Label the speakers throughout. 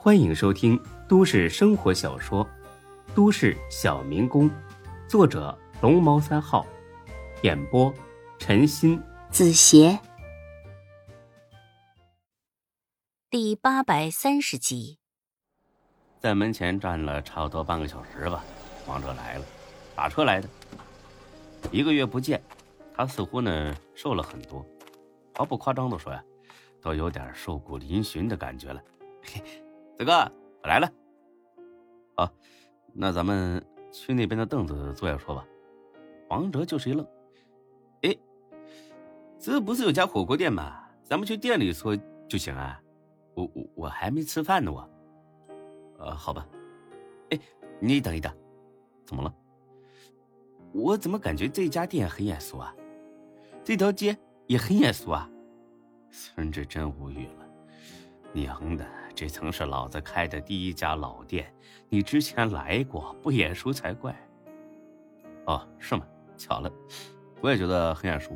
Speaker 1: 欢迎收听都市生活小说《都市小民工》，作者龙猫三号，演播陈鑫、
Speaker 2: 子邪，第八百三十集。
Speaker 1: 在门前站了差不多半个小时吧，王哲来了，打车来的。一个月不见，他似乎呢瘦了很多，毫不夸张的说呀，都有点瘦骨嶙峋的感觉了。嘿，大哥，我来了。好，那咱们去那边的凳子坐下说吧。王哲就是一愣，哎，这不是有家火锅店吗？咱们去店里说就行啊。我我我还没吃饭呢，我。呃，好吧。哎，你等一等，怎么了？我怎么感觉这家店很眼熟啊？这条街也很眼熟啊！孙志真无语了。娘的，这曾是老子开的第一家老店，你之前来过，不眼熟才怪。哦，是吗？巧了，我也觉得很眼熟，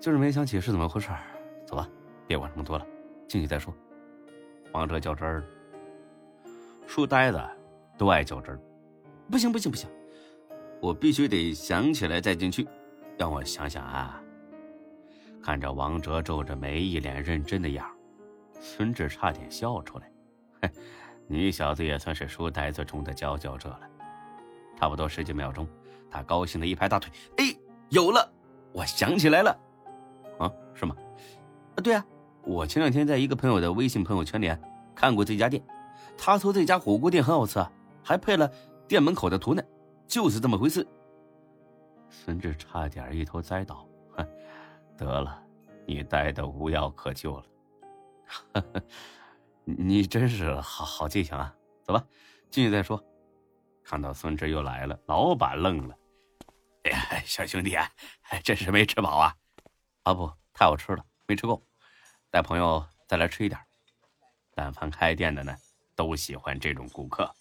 Speaker 1: 就是没想起是怎么回事。走吧，别管这么多了，进去再说。王哲较真儿。书呆子都爱较真儿，不行不行不行，我必须得想起来再进去。让我想想啊。看着王哲皱着眉，一脸认真的样孙志差点笑出来。哼，你小子也算是书呆子中的佼佼者了。差不多十几秒钟，他高兴的一拍大腿：“哎，有了！我想起来了。啊，是吗？啊，对啊，我前两天在一个朋友的微信朋友圈里看过这家店。”他说这家火锅店很好吃啊，还配了店门口的图呢，就是这么回事。孙志差点一头栽倒，哼，得了，你呆的无药可救了。你真是好好记性啊！走吧，进去再说。看到孙志又来了，老板愣了。哎呀，小兄弟啊，真是没吃饱啊！啊不，太好吃了，没吃够，带朋友再来吃一点。但凡开店的呢？都喜欢这种顾客，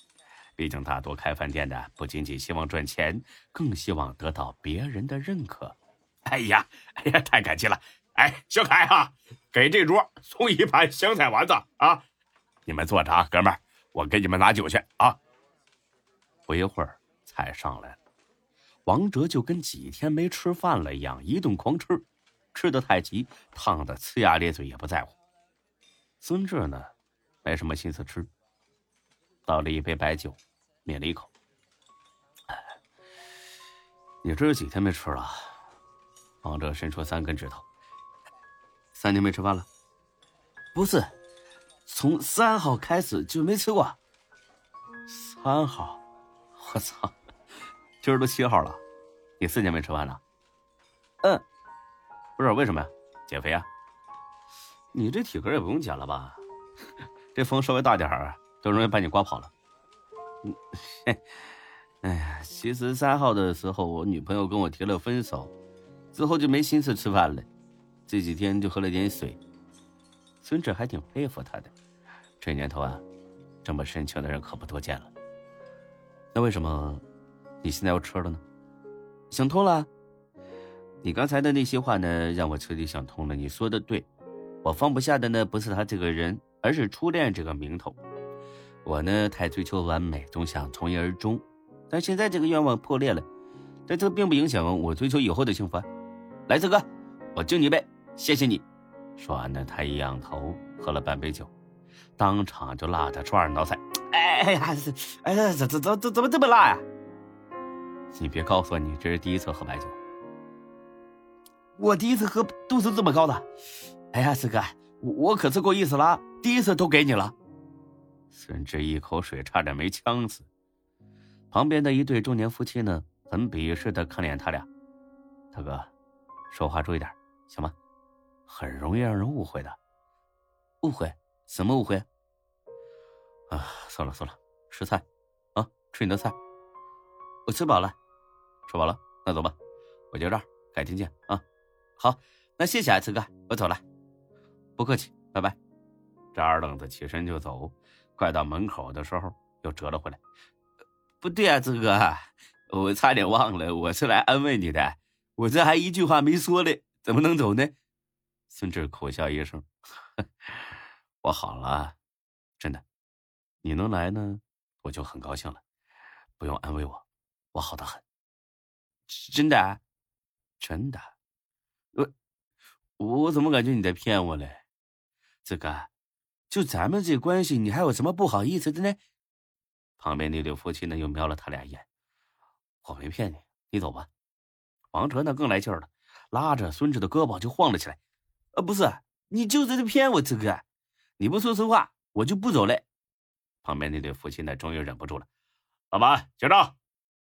Speaker 1: 毕竟大多开饭店的不仅仅希望赚钱，更希望得到别人的认可。
Speaker 3: 哎呀，哎呀，太感激了！哎，小凯啊，给这桌送一盘香菜丸子啊！你们坐着啊，哥们儿，我给你们拿酒去啊。
Speaker 1: 不一会儿，菜上来了，王哲就跟几天没吃饭了一样，一顿狂吃，吃的太急，烫的呲牙咧嘴也不在乎。孙志呢，没什么心思吃。倒了一杯白酒，抿了一口。你这是几天没吃了？王哲伸出三根指头。三天没吃饭了？不是，从三号开始就没吃过。三号，我操！今儿都七号了，你四天没吃饭了？嗯，不是为什么呀？减肥啊？你这体格也不用减了吧？这风稍微大点儿。都容易把你刮跑了。嗯，哎呀，其实三号的时候，我女朋友跟我提了分手，之后就没心思吃饭了，这几天就喝了点水。孙志还挺佩服他的，这年头啊，这么深情的人可不多见了。那为什么你现在要吃了呢？想通了。你刚才的那些话呢，让我彻底想通了。你说的对，我放不下的呢，不是他这个人，而是初恋这个名头。我呢，太追求完美，总想从一而终，但现在这个愿望破裂了，但这并不影响我追求以后的幸福。啊来，四哥，我敬你一杯，谢谢你。说完呢，他一仰头喝了半杯酒，当场就辣的抓耳挠腮。哎哎呀，哎呀，怎怎怎怎怎么这么辣呀？你别告诉我你这是第一次喝白酒。我第一次喝度数这么高的。哎呀，四哥，我我可是够意思了，第一次都给你了。孙志一口水差点没呛死，旁边的一对中年夫妻呢，很鄙视的看脸他俩。大哥，说话注意点，行吗？很容易让人误会的。误会？什么误会？啊，算了算了，吃菜，啊，吃你的菜。我吃饱了，吃饱了，那走吧，我就这儿，改天见啊。好，那谢谢啊，四哥，我走了。不客气，拜拜。这二愣子起身就走。快到门口的时候，又折了回来。不对啊，志哥，我差点忘了，我是来安慰你的。我这还一句话没说嘞，怎么能走呢？孙志苦笑一声：“ 我好了，真的。”你能来呢，我就很高兴了。不用安慰我，我好的很。
Speaker 4: 真的？
Speaker 1: 真的？我我怎么感觉你在骗我嘞？
Speaker 4: 这个，就咱们这关系，你还有什么不好意思的呢？
Speaker 1: 旁边那对夫妻呢，又瞄了他俩一眼。我没骗你，你走吧。王哲呢更来劲儿了，拉着孙志的胳膊就晃了起来。
Speaker 4: 呃，不是，你就在这骗我，这个，你不说实话，我就不走了。
Speaker 1: 旁边那对夫妻呢，终于忍不住了。老板结账，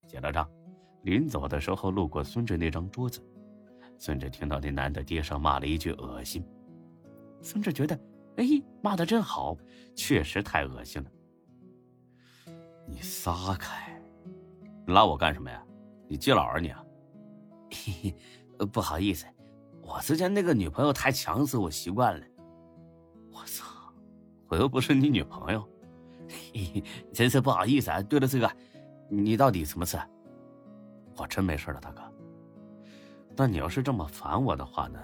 Speaker 1: 结了账。临走的时候，路过孙志那张桌子，孙志听到那男的爹上骂了一句“恶心”。孙志觉得，哎，骂的真好，确实太恶心了。你撒开，拉我干什么呀？你记老啊你啊？
Speaker 4: 嘿嘿，不好意思，我之前那个女朋友太强势，我习惯了。
Speaker 1: 我操，我又不是你女朋友，
Speaker 4: 嘿嘿，真是不好意思啊。对了，这个，你到底什么事？
Speaker 1: 我真没事了，大哥。那你要是这么烦我的话呢，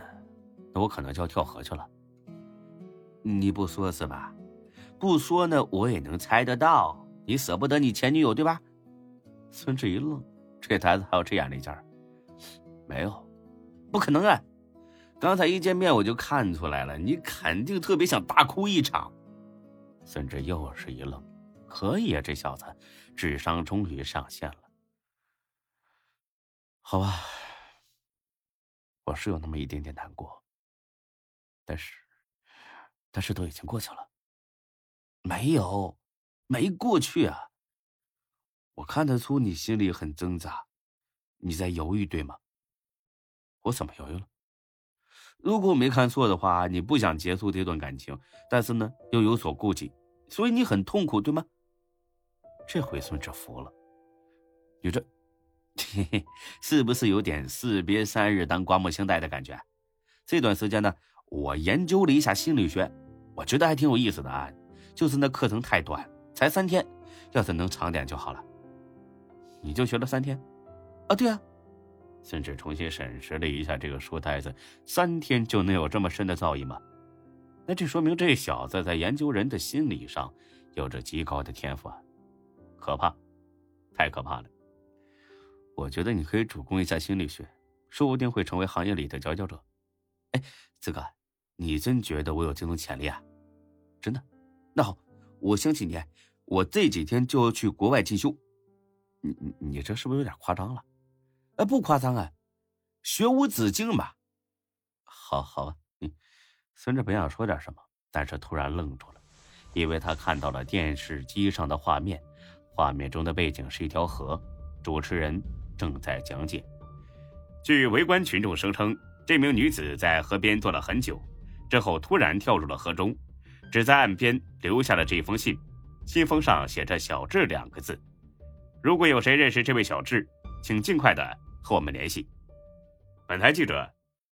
Speaker 1: 那我可能就要跳河去了。
Speaker 4: 你不说是吧？不说呢，我也能猜得到。你舍不得你前女友对吧？
Speaker 1: 孙志一愣，这台子还有这样的劲儿？
Speaker 4: 没有，不可能啊！刚才一见面我就看出来了，你肯定特别想大哭一场。
Speaker 1: 孙志又是一愣，可以啊，这小子智商终于上线了。好吧，我是有那么一点点难过，但是，但是都已经过去了。
Speaker 4: 没有。没过去啊！我看得出你心里很挣扎，你在犹豫，对吗？
Speaker 1: 我怎么犹豫了？
Speaker 4: 如果我没看错的话，你不想结束这段感情，但是呢又有所顾忌，所以你很痛苦，对吗？
Speaker 1: 这回孙志服了，
Speaker 4: 你这，嘿嘿，是不是有点士别三日当刮目相待的感觉？这段时间呢，我研究了一下心理学，我觉得还挺有意思的啊，就是那课程太短。才三天，要是能长点就好了。
Speaker 1: 你就学了三天？
Speaker 4: 啊，对啊。
Speaker 1: 甚至重新审视了一下这个书呆子，三天就能有这么深的造诣吗？那这说明这小子在研究人的心理上有着极高的天赋啊！可怕，太可怕了。我觉得你可以主攻一下心理学，说不定会成为行业里的佼佼者。
Speaker 4: 哎，子哥，你真觉得我有这种潜力啊？
Speaker 1: 真的？
Speaker 4: 那好。我相信你，我这几天就要去国外进修。
Speaker 1: 你你你这是不是有点夸张了？
Speaker 4: 哎，不夸张啊，学无止境吧。
Speaker 1: 好好啊，孙志本想说点什么，但是突然愣住了，因为他看到了电视机上的画面，画面中的背景是一条河，主持人正在讲解。据围观群众声称，这名女子在河边坐了很久，之后突然跳入了河中。只在岸边留下了这封信，信封上写着“小智”两个字。如果有谁认识这位小智，请尽快的和我们联系。本台记者，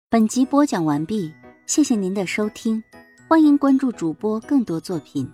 Speaker 2: 本集播讲完毕，谢谢您的收听，欢迎关注主播更多作品。